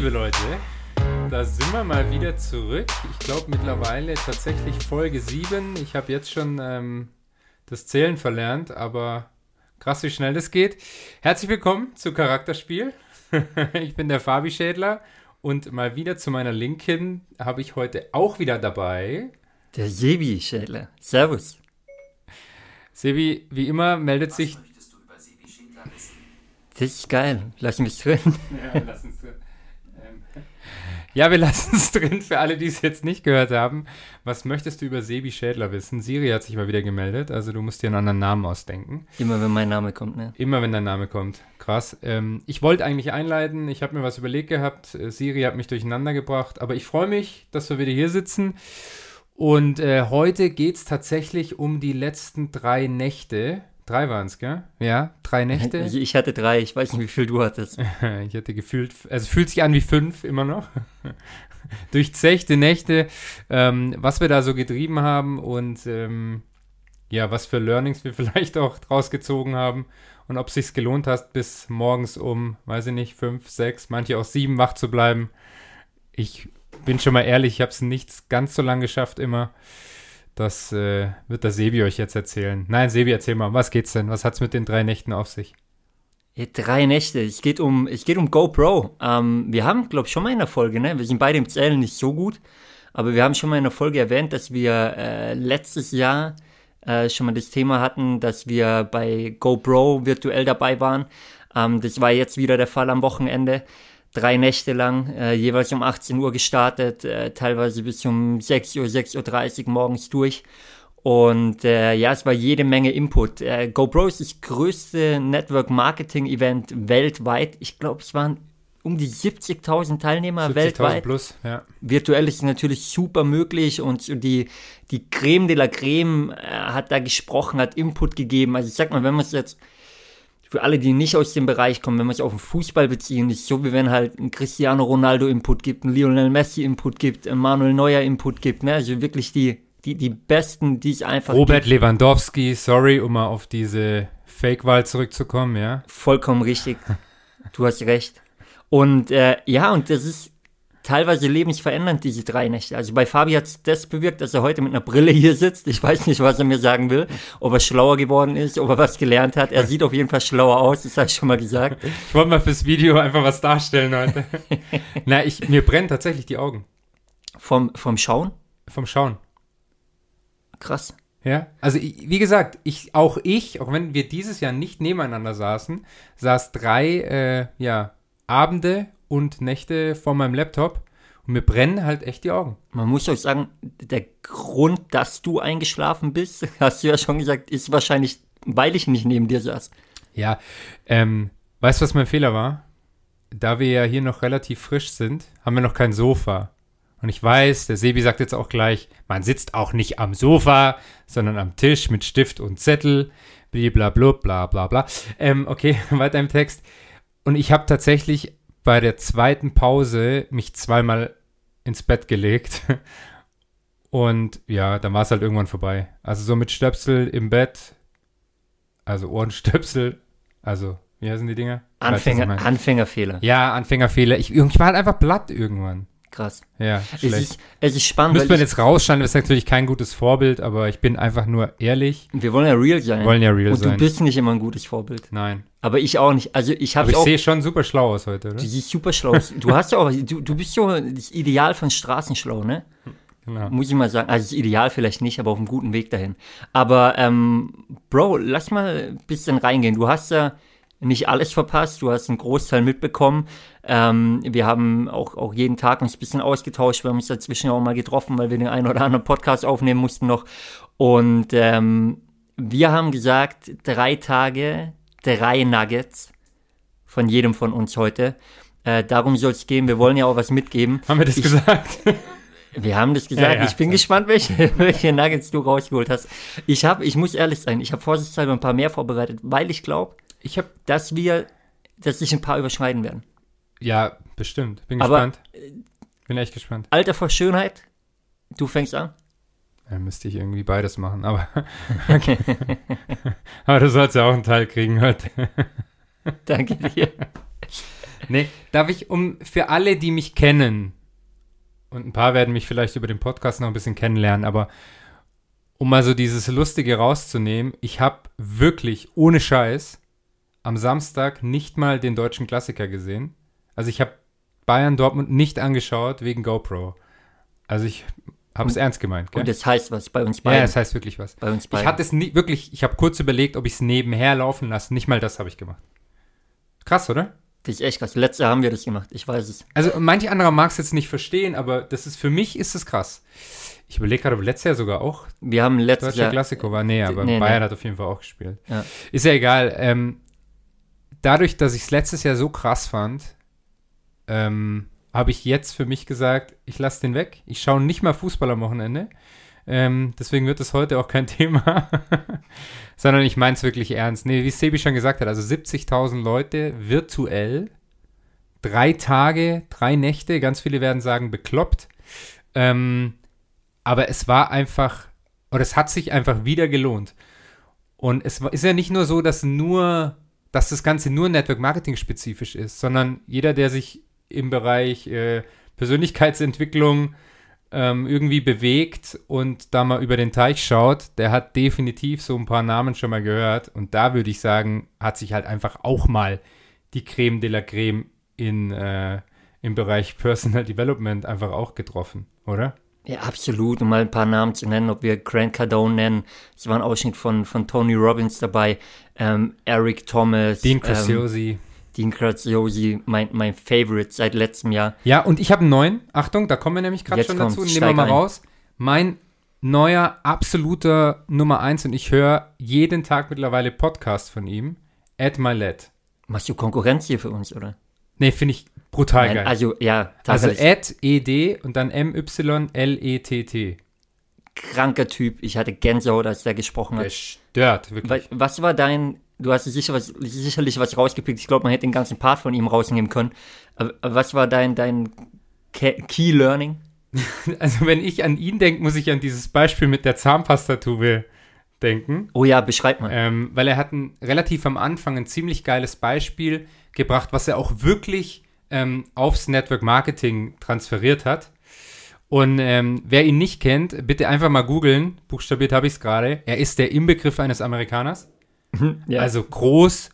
Liebe Leute, da sind wir mal wieder zurück. Ich glaube mittlerweile tatsächlich Folge 7. Ich habe jetzt schon ähm, das Zählen verlernt, aber krass, wie schnell das geht. Herzlich willkommen zu Charakterspiel. ich bin der Fabi Schädler und mal wieder zu meiner Linken habe ich heute auch wieder dabei. Der Sebi Schädler. Servus. Sebi, wie immer meldet sich. Das ist geil. Lass mich drin. Ja, lass uns drin. Ja, wir lassen es drin für alle, die es jetzt nicht gehört haben. Was möchtest du über Sebi Schädler wissen? Siri hat sich mal wieder gemeldet, also du musst dir einen anderen Namen ausdenken. Immer wenn mein Name kommt, ne? Immer wenn dein Name kommt. Krass. Ähm, ich wollte eigentlich einleiten, ich habe mir was überlegt gehabt. Äh, Siri hat mich durcheinander gebracht, aber ich freue mich, dass wir wieder hier sitzen. Und äh, heute geht es tatsächlich um die letzten drei Nächte. Drei waren es, gell? Ja, drei Nächte. Ich, hatte drei, ich weiß nicht, wie viel du hattest. Ich hatte gefühlt, also fühlt sich an wie fünf immer noch. Durchzechte Nächte, ähm, was wir da so getrieben haben und ähm, ja, was für Learnings wir vielleicht auch draus gezogen haben und ob es sich gelohnt hat, bis morgens um, weiß ich nicht, fünf, sechs, manche auch sieben wach zu bleiben. Ich bin schon mal ehrlich, ich habe es nicht ganz so lang geschafft immer. Das äh, wird der Sebi euch jetzt erzählen. Nein, Sebi, erzähl mal, was geht's denn? Was hat's mit den drei Nächten auf sich? Ja, drei Nächte. Es geht um, es geht um GoPro. Ähm, wir haben, glaube ich, schon mal in der Folge, ne? Wir sind beide im Zählen nicht so gut, aber wir haben schon mal in der Folge erwähnt, dass wir äh, letztes Jahr äh, schon mal das Thema hatten, dass wir bei GoPro virtuell dabei waren. Ähm, das war jetzt wieder der Fall am Wochenende. Drei Nächte lang, äh, jeweils um 18 Uhr gestartet, äh, teilweise bis um 6 Uhr, 6.30 Uhr morgens durch. Und äh, ja, es war jede Menge Input. Äh, GoPro ist das größte Network-Marketing-Event weltweit. Ich glaube, es waren um die 70.000 Teilnehmer 70.000 weltweit. plus, ja. Virtuell ist es natürlich super möglich und die, die Creme de la Creme äh, hat da gesprochen, hat Input gegeben. Also ich sag mal, wenn man es jetzt für alle, die nicht aus dem Bereich kommen, wenn wir es auf den Fußball beziehen, ist so, wie wenn halt ein Cristiano Ronaldo Input gibt, ein Lionel Messi Input gibt, ein Manuel Neuer Input gibt, ne? Also wirklich die, die, die Besten, die es einfach Robert gibt. Lewandowski, sorry, um mal auf diese Fake-Wahl zurückzukommen, ja. Vollkommen richtig. Du hast recht. Und äh, ja, und das ist teilweise lebensverändernd, diese drei Nächte. Also bei Fabi hat es das bewirkt, dass er heute mit einer Brille hier sitzt. Ich weiß nicht, was er mir sagen will. Ob er schlauer geworden ist, ob er was gelernt hat. Er sieht auf jeden Fall schlauer aus, das habe ich schon mal gesagt. Ich wollte mal fürs Video einfach was darstellen heute. Na, ich, mir brennen tatsächlich die Augen Vom, vom Schauen? vom Schauen. Krass. Ja, also wie gesagt, ich, auch ich, auch wenn wir dieses Jahr nicht nebeneinander saßen, saß drei äh, ja, Abende und Nächte vor meinem Laptop und mir brennen halt echt die Augen. Man muss euch sagen, der Grund, dass du eingeschlafen bist, hast du ja schon gesagt, ist wahrscheinlich, weil ich nicht neben dir saß. Ja, ähm, weißt du, was mein Fehler war? Da wir ja hier noch relativ frisch sind, haben wir noch kein Sofa. Und ich weiß, der Sebi sagt jetzt auch gleich, man sitzt auch nicht am Sofa, sondern am Tisch mit Stift und Zettel, blablabla, bla bla bla. Ähm, okay, weiter im Text. Und ich habe tatsächlich bei der zweiten Pause mich zweimal ins Bett gelegt. Und ja, dann war es halt irgendwann vorbei. Also so mit Stöpsel im Bett, also Ohrenstöpsel, also wie heißen die Dinger? Anfänger? Anfängerfehler. Ja, Anfängerfehler. Ich, ich war halt einfach platt irgendwann. Krass. Ja, Es schlecht. ist, es ist spannend, man ich, jetzt rausschneiden, das ist natürlich kein gutes Vorbild, aber ich bin einfach nur ehrlich. wir wollen ja real sein. Wir wollen ja real Und sein. du bist nicht immer ein gutes Vorbild. Nein. Aber ich auch nicht. Also ich habe ich auch. sehe schon super schlau aus heute, oder? Du siehst super schlau aus. Du hast ja auch, du, du bist so das Ideal von Straßenschlau, ne? Genau. Muss ich mal sagen. Also das Ideal vielleicht nicht, aber auf einem guten Weg dahin. Aber, ähm, Bro, lass mal ein bisschen reingehen. Du hast ja nicht alles verpasst, du hast einen Großteil mitbekommen. Ähm, wir haben auch, auch jeden Tag uns ein bisschen ausgetauscht. Wir haben uns dazwischen auch mal getroffen, weil wir den einen oder anderen Podcast aufnehmen mussten noch. Und ähm, wir haben gesagt, drei Tage, drei Nuggets von jedem von uns heute. Äh, darum soll es gehen. Wir wollen ja auch was mitgeben. Haben wir das Ich- gesagt? Wir haben das gesagt. Ja, ja. ich bin gespannt, welche, welche Nuggets du rausgeholt hast. Ich habe, ich muss ehrlich sein, ich habe vorsichtshalber ein paar mehr vorbereitet, weil ich glaube, Ich habe dass wir, dass sich ein paar überschneiden werden. ja bestimmt. Bin Aber- gespannt. Bin echt gespannt. Alter vor Schönheit, du fängst an. Ja, müsste ich irgendwie beides machen, aber okay. aber du sollst ja auch einen Teil kriegen heute. Danke dir. nee, darf ich um für alle, die mich kennen, und ein paar werden mich vielleicht über den Podcast noch ein bisschen kennenlernen, aber um mal so dieses Lustige rauszunehmen, ich habe wirklich ohne Scheiß am Samstag nicht mal den deutschen Klassiker gesehen. Also ich habe Bayern Dortmund nicht angeschaut wegen GoPro. Also ich habe es ernst gemeint. Gell? Und das heißt was bei uns beiden. Ja, das heißt wirklich was. Bei uns beiden. Ich hatte es nie, wirklich, ich habe kurz überlegt, ob ich es nebenher laufen lasse. Nicht mal das habe ich gemacht. Krass, oder? Das ist echt krass. Letztes Jahr haben wir das gemacht. Ich weiß es. Also manch anderer mag es jetzt nicht verstehen, aber das ist für mich ist es krass. Ich überlege gerade, ob letztes Jahr sogar auch wir haben letztes Jahr Klassiko war. Nee, aber nee, Bayern nee. hat auf jeden Fall auch gespielt. Ja. Ist ja egal. Ähm, dadurch, dass ich es letztes Jahr so krass fand, ähm, habe ich jetzt für mich gesagt, ich lasse den weg. Ich schaue nicht mal Fußball am Wochenende. Ähm, deswegen wird es heute auch kein Thema, sondern ich meine es wirklich ernst. Nee, wie Sebi schon gesagt hat, also 70.000 Leute virtuell, drei Tage, drei Nächte, ganz viele werden sagen bekloppt. Ähm, aber es war einfach, oder es hat sich einfach wieder gelohnt. Und es ist ja nicht nur so, dass nur, dass das Ganze nur Network Marketing spezifisch ist, sondern jeder, der sich im Bereich äh, Persönlichkeitsentwicklung ähm, irgendwie bewegt und da mal über den Teich schaut, der hat definitiv so ein paar Namen schon mal gehört. Und da würde ich sagen, hat sich halt einfach auch mal die Creme de la Creme in, äh, im Bereich Personal Development einfach auch getroffen, oder? Ja, absolut. Um mal ein paar Namen zu nennen, ob wir Grant Cardone nennen. Es war ein Ausschnitt von, von Tony Robbins dabei. Ähm, Eric Thomas. Dean Ähm, Graziosi. Dean Graziosi, mein, mein Favorite seit letztem Jahr. Ja, und ich habe einen neuen. Achtung, da kommen wir nämlich gerade schon dazu. Nehmen wir mal ein. raus. Mein neuer, absoluter Nummer eins und ich höre jeden Tag mittlerweile Podcast von ihm. Ed Milet. Machst du Konkurrenz hier für uns, oder? Nee, finde ich brutal Nein, geil. also, ja, Also tatsächlich. Ed, E-D und dann M-Y-L-E-T-T. kranker Typ. Ich hatte Gänsehaut, als der gesprochen hat. Der stört, wirklich. Wa- Was war dein, du hast sicher was, sicherlich was rausgepickt. Ich glaube, man hätte den ganzen Part von ihm rausnehmen können. Aber was war dein, dein Ke- Key Learning? Also wenn ich an ihn denke, muss ich an dieses Beispiel mit der Zahnpastatube denken. Oh ja, beschreib mal. Ähm, weil er hat ein, relativ am Anfang ein ziemlich geiles Beispiel gebracht, was er auch wirklich ähm, aufs Network Marketing transferiert hat. Und ähm, wer ihn nicht kennt, bitte einfach mal googeln. Buchstabiert habe ich es gerade. Er ist der Inbegriff eines Amerikaners. ja. Also groß,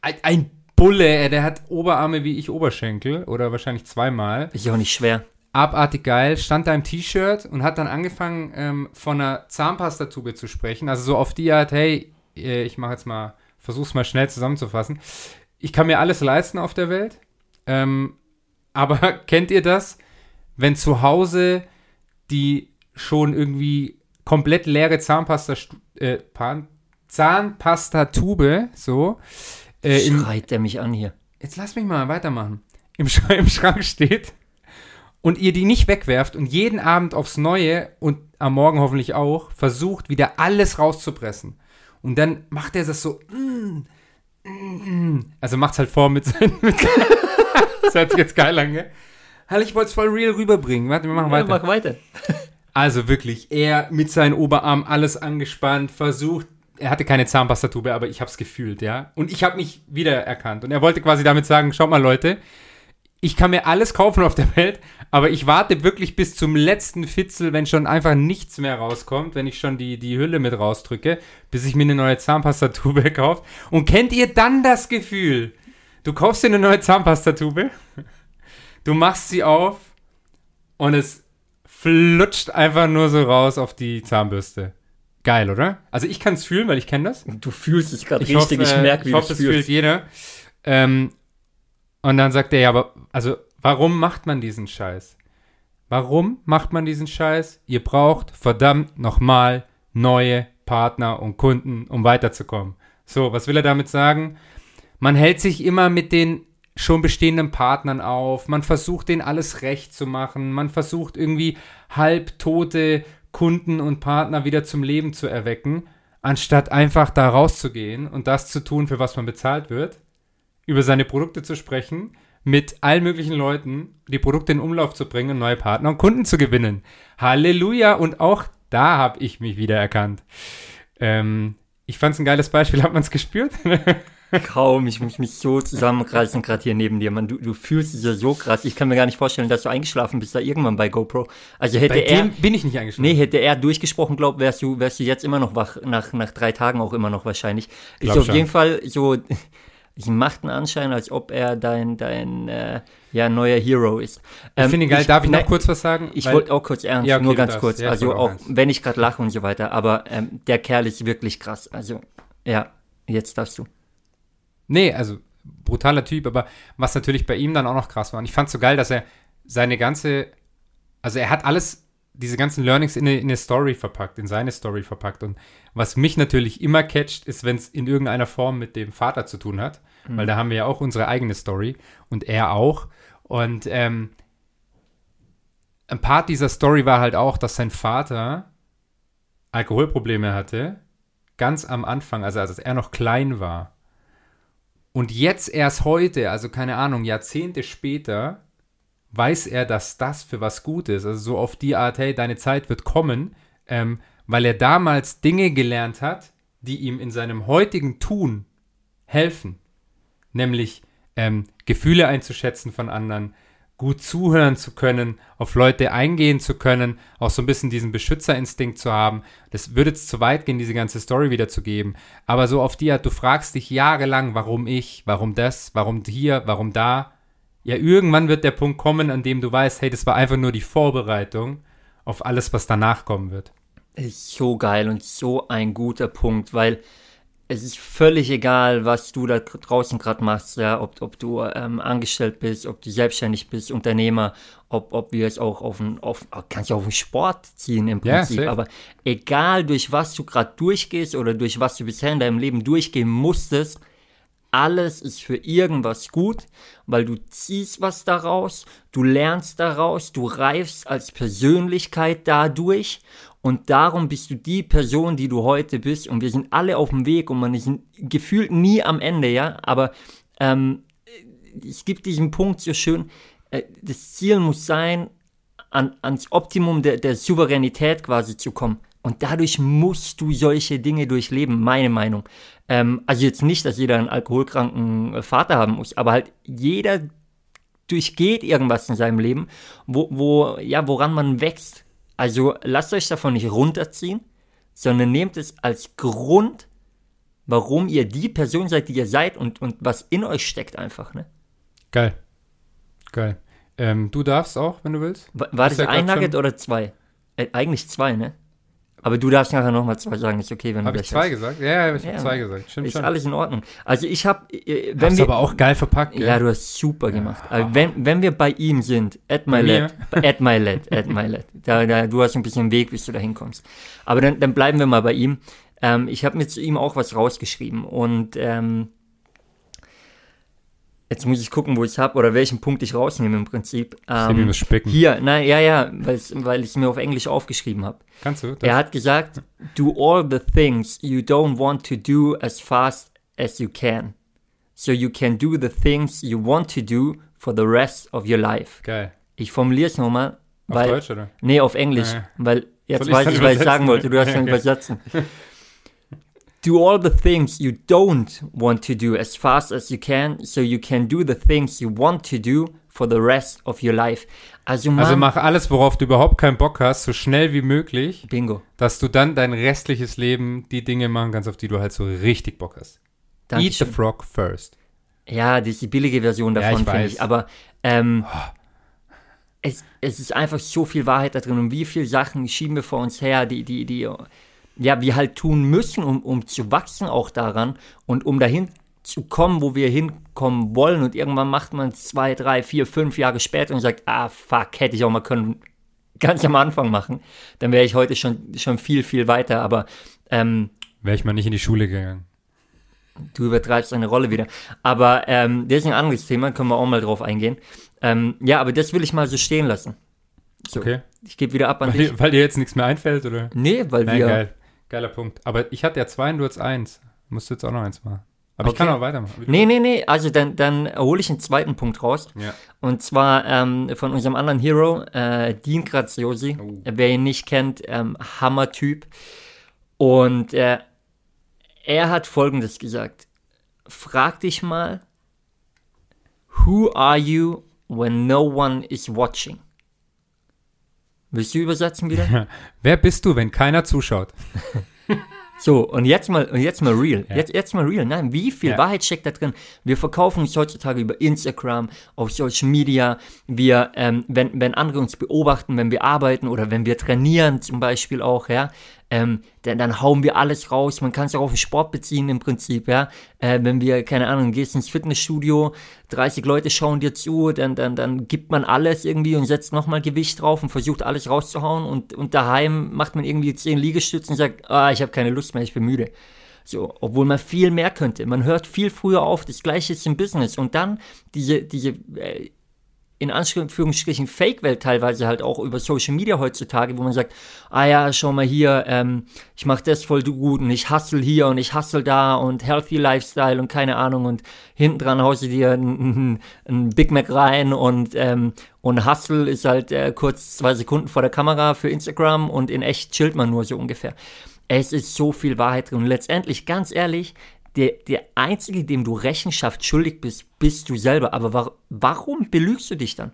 ein, ein Bulle, der hat Oberarme wie ich Oberschenkel oder wahrscheinlich zweimal. ist ja auch nicht schwer. Abartig geil, stand da im T-Shirt und hat dann angefangen, ähm, von einer Zahnpastatube zu sprechen. Also so auf die Art, hey, äh, ich mache jetzt mal, versuch's mal schnell zusammenzufassen. Ich kann mir alles leisten auf der Welt. Ähm, aber kennt ihr das, wenn zu Hause die schon irgendwie komplett leere Zahnpasta, äh, Zahnpastatube, so, äh, im, Schreit der mich an hier. jetzt lass mich mal weitermachen, im, Sch im Schrank steht und ihr die nicht wegwerft und jeden Abend aufs Neue und am Morgen hoffentlich auch versucht, wieder alles rauszupressen. Und dann macht er das so, mm, mm, mm. also macht's halt vor mit seinen, mit das hört sich jetzt geil an, gell? Halt, ich wollte es voll real rüberbringen. Warte, wir machen Ja, weiter. mach weiter. Also wirklich, er mit seinen Oberarm alles angespannt, versucht. Er hatte keine Zahnpastatube, aber ich habe es gefühlt, ja. Und ich habe mich wiedererkannt. Und er wollte quasi damit sagen, schaut mal Leute, ich kann mir alles kaufen auf der Welt, aber ich warte wirklich bis zum letzten Fitzel, wenn schon einfach nichts mehr rauskommt, wenn ich schon die, die Hülle mit rausdrücke, bis ich mir eine neue Zahnpastatube kaufe. Und kennt ihr dann das Gefühl? Du kaufst dir eine neue Zahnpastatube, du machst sie auf und es flutscht einfach nur so raus auf die Zahnbürste. Geil, oder? Also ich kann es fühlen, weil ich kenne das. Du fühlst es gerade Ich richtig. hoffe, ich merke, wie ich hoffe, es fühlt jeder. Ähm, und dann sagt er, ja, aber, also, warum macht man diesen Scheiß? Warum macht man diesen Scheiß? Ihr braucht verdammt nochmal neue Partner und Kunden, um weiterzukommen. So, was will er damit sagen? Man hält sich immer mit den schon bestehenden Partnern auf, man versucht denen alles recht zu machen, man versucht irgendwie halbtote Kunden und Partner wieder zum Leben zu erwecken, anstatt einfach da rauszugehen und das zu tun, für was man bezahlt wird, über seine Produkte zu sprechen, mit allen möglichen Leuten die Produkte in Umlauf zu bringen und neue Partner und Kunden zu gewinnen. Halleluja! Und auch da habe ich mich wieder erkannt. Ähm, ich fand es ein geiles Beispiel. Hat man es gespürt? Kaum, ich muss mich so zusammenreißen, gerade hier neben dir, Mann. Du, du fühlst dich ja so krass. Ich kann mir gar nicht vorstellen, dass du eingeschlafen bist da irgendwann bei GoPro. Also hätte Bei er. bin ich nicht eingeschlafen. Nee, hätte er durchgesprochen, glaub, wärst du, wärst du jetzt immer noch wach, nach, nach drei Tagen auch immer noch wahrscheinlich. Ist auf schon. jeden Fall so, ich macht einen Anschein, als ob er dein, dein, äh, ja, neuer Hero ist. ich finde ihn geil. Darf ich noch nein, kurz was sagen? Ich wollte auch kurz ernst, Ja, okay, nur ganz darfst. kurz. Ja, ich also auch, ernst. wenn ich gerade lache und so weiter, aber ähm, der Kerl ist wirklich krass. Also, ja, jetzt darfst du. Nee, also brutaler Typ, aber was natürlich bei ihm dann auch noch krass war. Und ich fand so geil, dass er seine ganze, also er hat alles, diese ganzen Learnings in eine, in eine Story verpackt, in seine Story verpackt. Und was mich natürlich immer catcht, ist, wenn es in irgendeiner Form mit dem Vater zu tun hat, weil da haben wir ja auch unsere eigene Story und er auch. Und ähm, ein Part dieser Story war halt auch, dass sein Vater Alkoholprobleme hatte, ganz am Anfang, also als er noch klein war. Und jetzt erst heute, also keine Ahnung, Jahrzehnte später, weiß er, dass das für was gut ist. Also so auf die Art, hey, deine Zeit wird kommen, ähm, weil er damals Dinge gelernt hat, die ihm in seinem heutigen Tun helfen. Nämlich ähm, Gefühle einzuschätzen von anderen, gut zuhören zu können, auf Leute eingehen zu können, auch so ein bisschen diesen Beschützerinstinkt zu haben. Das würde jetzt zu weit gehen, diese ganze Story wiederzugeben. Aber so auf die Art, du fragst dich jahrelang, warum ich, warum das, warum hier, warum da. Ja, irgendwann wird der Punkt kommen, an dem du weißt, hey, das war einfach nur die Vorbereitung auf alles, was danach kommen wird. ist so geil und so ein guter Punkt, weil es ist völlig egal, was du da draußen gerade machst, ja, ob, ob du ähm, angestellt bist, ob du selbstständig bist, Unternehmer, ob, ob wir es auch auf den, auf, kannst du auf den Sport ziehen im Prinzip, safe. aber egal durch was du gerade durchgehst oder durch was du bisher in deinem Leben durchgehen musstest, alles ist für irgendwas gut, weil du ziehst was daraus, du lernst daraus, du reifst als Persönlichkeit dadurch und darum bist du die Person, die du heute bist und wir sind alle auf dem Weg und man ist gefühlt nie am Ende, ja, aber ähm, es gibt diesen Punkt so schön, äh, das Ziel muss sein, an, ans Optimum der, der Souveränität quasi zu kommen. Und dadurch musst du solche Dinge durchleben, meine Meinung. Ähm, also jetzt nicht, dass jeder einen alkoholkranken äh, Vater haben muss, aber halt jeder durchgeht irgendwas in seinem Leben, wo, wo, ja, woran man wächst. Also lasst euch davon nicht runterziehen, sondern nehmt es als Grund, warum ihr die Person seid, die ihr seid und, und was in euch steckt einfach, ne? Geil. Geil. Ähm, du darfst auch, wenn du willst. War, war das ja ein Nugget schon- oder zwei? Äh, eigentlich zwei, ne? Aber du darfst nachher nochmal zwei sagen, ist okay, wenn Habe du ich gleich zwei gesagt? Ja, ja, ich habe Ja. zwei gesagt. Stimmt Ist schon. alles in Ordnung. Also ich habe, äh, wenn Hast wir, aber auch geil verpackt, gell? ja, du hast super gemacht. Also wenn, wenn wir bei ihm sind, at my led, at my led, at my led, da, da, du hast ein bisschen Weg, bis du da hinkommst. Aber dann, dann bleiben wir mal bei ihm. Ähm, ich habe mir zu ihm auch was rausgeschrieben und ähm, jetzt muss ich gucken, wo ich habe oder welchen Punkt ich rausnehme im Prinzip. Ähm, muss spicken. hier, na ja, ja, weil ich es mir auf Englisch aufgeschrieben habe. Kannst du? Das? Er hat gesagt, do all the things you don't want to do as fast as you can. So you can do the things you want to do for the rest of your life. Geil. Ich formuliere es nochmal, Auf weil, Deutsch, oder? nee, auf Englisch, Ah. weil jetzt Soll ich weiß ich, was ich sagen wollte, du hast dann Okay. übersetzen. Do all the things you don't want to do as fast as you can, so you can do the things you want to do for the rest of your life. Also, Mann, Also mach alles, worauf du überhaupt keinen Bock hast, so schnell wie möglich, Bingo. dass du dann dein restliches Leben die Dinge machen kannst, auf die du halt so richtig Bock hast. Eat the Dankeschön. frog first. Ja, das ist die billige Version Ja, davon, ich finde ich. Aber ähm, es, es ist einfach so viel Wahrheit da drin und wie viele Sachen schieben wir vor uns her, die, die, die ja, wir halt tun müssen, um, um zu wachsen auch daran und um dahin zu kommen, wo wir hinkommen wollen. Und irgendwann macht man es zwei, drei, vier, fünf Jahre später und sagt, ah, fuck, hätte ich auch mal können, ganz am Anfang machen. Dann wäre ich heute schon, schon viel, viel weiter. Aber ähm, Wäre ich mal nicht in die Schule gegangen. Du übertreibst deine Rolle wieder. Aber ähm, das ist ein anderes Thema, können wir auch mal drauf eingehen. Ähm, ja, aber das will ich mal so stehen lassen. So, Okay. ich gebe wieder ab an Weil dich. dir, weil dir jetzt nichts mehr einfällt, oder? Nee, weil Nein, wir. geil. Geiler Punkt. Aber ich hatte ja zwei und du hast eins. Musst du jetzt auch noch eins machen. Aber ich Okay. kann auch weitermachen. Nee, nee, nee, also dann, dann hole ich einen zweiten Punkt raus. Ja. Und zwar ähm, von unserem anderen Hero, äh, Dean Graziosi. Oh. Wer ihn nicht kennt, ähm, Hammer-Typ. Und äh, er hat Folgendes gesagt. frag dich mal, who are you when no one is watching? Willst du übersetzen wieder? Wer bist du, wenn keiner zuschaut? So, und jetzt mal, und jetzt mal real. Ja. Jetzt, jetzt mal real. Nein, wie viel ja. Wahrheit steckt da drin? Wir verkaufen uns heutzutage über Instagram, auf Social Media. Wir, ähm, wenn, wenn andere uns beobachten, wenn wir arbeiten oder wenn wir trainieren zum Beispiel auch, ja, ähm, dann, dann hauen wir alles raus. Man kann es auch auf den Sport beziehen im Prinzip, ja. Äh, wenn wir, keine Ahnung, gehst ins Fitnessstudio, 30 Leute schauen dir zu, dann, dann, dann gibt man alles irgendwie und setzt nochmal Gewicht drauf und versucht alles rauszuhauen und, und daheim macht man irgendwie 10 Liegestützen und sagt, ah, ich habe keine Lust mehr, ich bin müde. So, obwohl man viel mehr könnte. Man hört viel früher auf, das gleiche ist im Business. Und dann diese, diese äh, in Anführungsstrichen Fake-Welt teilweise halt auch über Social Media heutzutage, wo man sagt, ah ja, schau mal hier, ähm, ich mache das voll gut und ich hustle hier und ich hustle da und Healthy Lifestyle und keine Ahnung und hinten dran haust du dir ein, Big Mac rein und, ähm, und Hustle ist halt äh, kurz zwei Sekunden vor der Kamera für Instagram und in echt chillt man nur so ungefähr. Es ist so viel Wahrheit drin und letztendlich, ganz ehrlich, der, der Einzige, dem du Rechenschaft schuldig bist, bist du selber. Aber war, warum belügst du dich dann?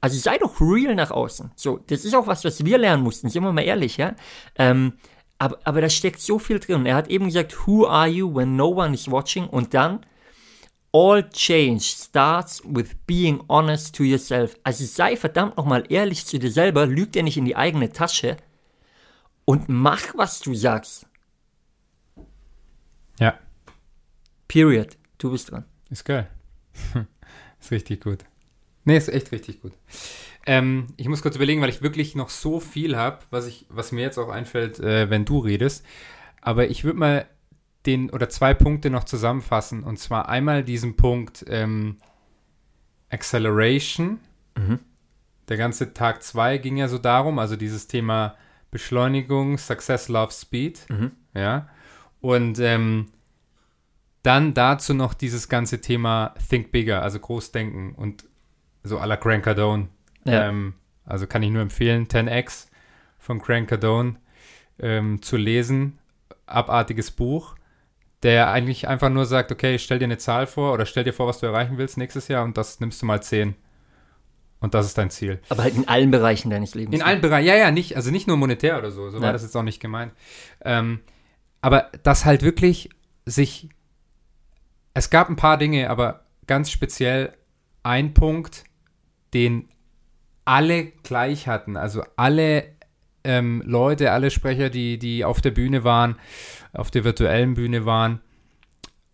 Also sei doch real nach außen. So, das ist auch was, was wir lernen mussten, sind wir mal ehrlich, ja. Ähm, aber, aber da steckt so viel drin. Er hat eben gesagt, who are you when no one is watching? Und dann, all change starts with being honest to yourself. Also sei verdammt nochmal ehrlich zu dir selber, lüg dir nicht in die eigene Tasche und mach, was du sagst. Ja. Period. Du bist dran. Ist geil. ist richtig gut. Nee, ist echt richtig gut. Ähm, ich muss kurz überlegen, weil ich wirklich noch so viel habe, was, was mir jetzt auch einfällt, äh, wenn du redest. Aber ich würde mal den oder zwei Punkte noch zusammenfassen. Und zwar einmal diesen Punkt ähm, Acceleration. Mhm. Der ganze Tag 2 ging ja so darum, also dieses Thema Beschleunigung, Success, Love, Speed. Mhm. Ja. Und ähm, dann dazu noch dieses ganze Thema Think Bigger, also Großdenken und so à la Grant Cardone. Ja. Ähm, also kann ich nur empfehlen, 10x von Grant Cardone ähm, zu lesen. Abartiges Buch, der eigentlich einfach nur sagt, okay, stell dir eine Zahl vor oder stell dir vor, was du erreichen willst nächstes Jahr und das nimmst du mal 10. Und das ist dein Ziel. Aber halt in allen Bereichen deines Lebens. In allen Bereichen, ja, ja, nicht, also nicht nur monetär oder so, so ja. war das jetzt auch nicht gemeint. Ähm, aber das halt wirklich sich. Es gab ein paar Dinge, aber ganz speziell ein Punkt, den alle gleich hatten. Also alle ähm, Leute, alle Sprecher, die, die auf der Bühne waren, auf der virtuellen Bühne waren,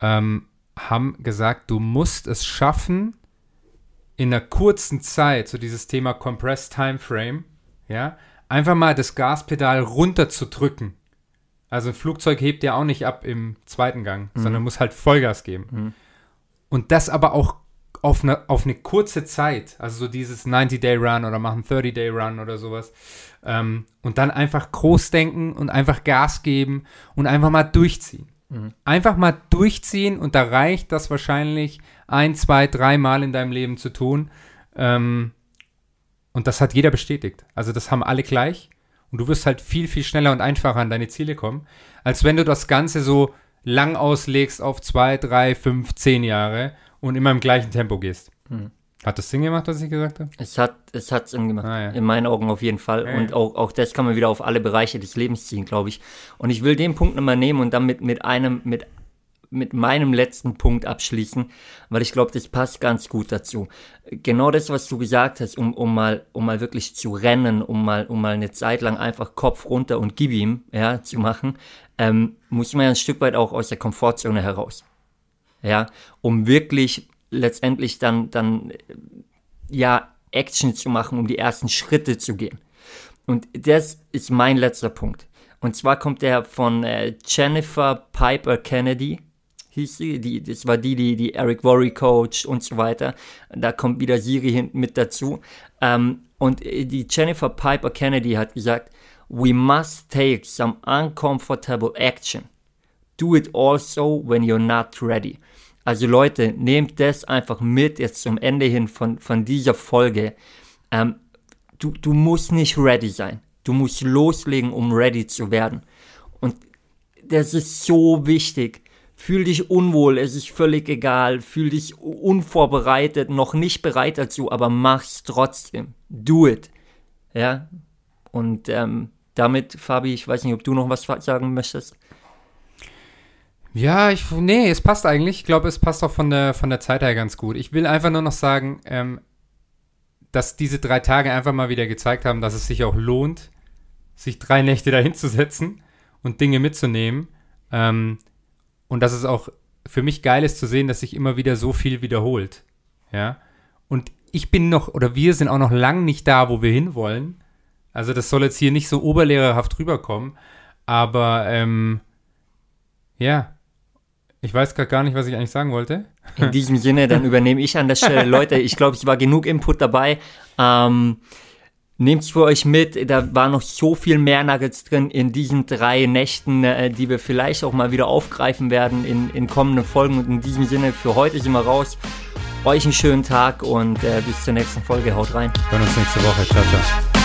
ähm, haben gesagt, du musst es schaffen, in einer kurzen Zeit, so dieses Thema Compressed Time Frame, ja, einfach mal das Gaspedal runterzudrücken. Also ein Flugzeug hebt ja auch nicht ab im zweiten Gang, mhm. sondern muss halt Vollgas geben. Mhm. Und das aber auch auf eine, auf eine kurze Zeit, also so dieses 90-Day-Run oder machen 30-Day-Run oder sowas. Ähm, und dann einfach groß denken und einfach Gas geben und einfach mal durchziehen. Mhm. Einfach mal durchziehen und da reicht das wahrscheinlich ein, zwei, drei Mal in deinem Leben zu tun. Ähm, und das hat jeder bestätigt. Also das haben alle gleich. Und du wirst halt viel, viel schneller und einfacher an deine Ziele kommen, als wenn du das Ganze so lang auslegst auf zwei, drei, fünf, zehn Jahre und immer im gleichen Tempo gehst. Hm. Hat das Sinn gemacht, was ich gesagt habe? Es hat es hat Sinn gemacht. Ah, ja. In meinen Augen auf jeden Fall. Ja, und auch, auch das kann man wieder auf alle Bereiche des Lebens ziehen, glaube ich. Und ich will den Punkt nochmal nehmen und dann mit, mit einem, mit, mit meinem letzten Punkt abschließen, weil ich glaube, das passt ganz gut dazu. Genau das, was du gesagt hast, um, um mal, um mal wirklich zu rennen, um mal, um mal eine Zeit lang einfach Kopf runter und gib ihm, ja, zu machen, ähm, muss man ja ein Stück weit auch aus der Komfortzone heraus. Ja, um wirklich letztendlich dann, dann, ja, Action zu machen, um die ersten Schritte zu gehen. Und das ist mein letzter Punkt. Und zwar kommt der von äh, Jennifer Piper Kennedy hieß sie, die, das war die, die, die Eric Worry coach und so weiter. Da kommt wieder Siri hinten mit dazu. Ähm, und die Jennifer Piper Kennedy hat gesagt, we must take some uncomfortable action. Do it also when you're not ready. Also Leute, nehmt das einfach mit jetzt zum Ende hin von, von dieser Folge. Ähm, du, du musst nicht ready sein. Du musst loslegen, um ready zu werden. Und das ist so wichtig fühl dich unwohl, es ist völlig egal, fühl dich unvorbereitet, noch nicht bereit dazu, aber mach's trotzdem. Do it. Ja. Und ähm, damit, Fabi, ich weiß nicht, ob du noch was sagen möchtest. Ja, ich, nee, es passt eigentlich. Ich glaube, es passt auch von der, von der Zeit her ganz gut. Ich will einfach nur noch sagen, ähm, dass diese drei Tage einfach mal wieder gezeigt haben, dass es sich auch lohnt, sich drei Nächte dahin zu setzen und Dinge mitzunehmen. Ähm, und dass es auch für mich geil ist zu sehen, dass sich immer wieder so viel wiederholt. Ja. Und ich bin noch, oder wir sind auch noch lang nicht da, wo wir hinwollen. Also das soll jetzt hier nicht so oberlehrerhaft rüberkommen. Aber ähm, ja, ich weiß gerade gar nicht, was ich eigentlich sagen wollte. In diesem Sinne, dann übernehme ich an der Stelle. Leute, ich glaube, es war genug Input dabei. Ähm, Nehmt für euch mit, da war noch so viel mehr Nuggets drin in diesen drei Nächten, äh, die wir vielleicht auch mal wieder aufgreifen werden in, in kommenden Folgen. Und in diesem Sinne, für heute sind wir raus. Euch einen schönen Tag und äh, bis zur nächsten Folge. Haut rein. Wir hören uns nächste Woche. Ciao, ciao.